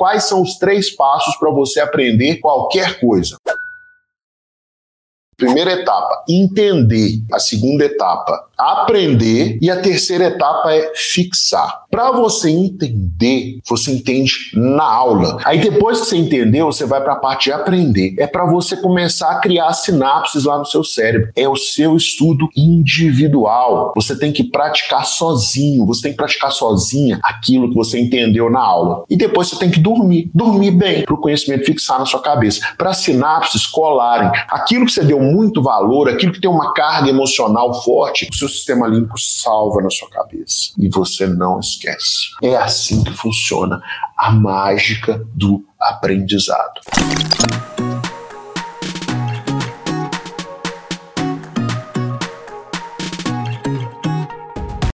quais são os três passos para você aprender qualquer coisa. Primeira etapa, entender. A segunda etapa, aprender. E a terceira etapa é fixar. Para você entender, você entende na aula. Aí depois que você entendeu, você vai para a parte de aprender. É para você começar a criar sinapses lá no seu cérebro. É o seu estudo individual. Você tem que praticar sozinho, você tem que praticar sozinha aquilo que você entendeu na aula. E depois você tem que dormir, dormir bem, para o conhecimento fixar na sua cabeça, para sinapses colarem. Aquilo que você deu muito valor, aquilo que tem uma carga emocional forte, o seu sistema límbico salva na sua cabeça e você não esquece. É assim que funciona a mágica do aprendizado.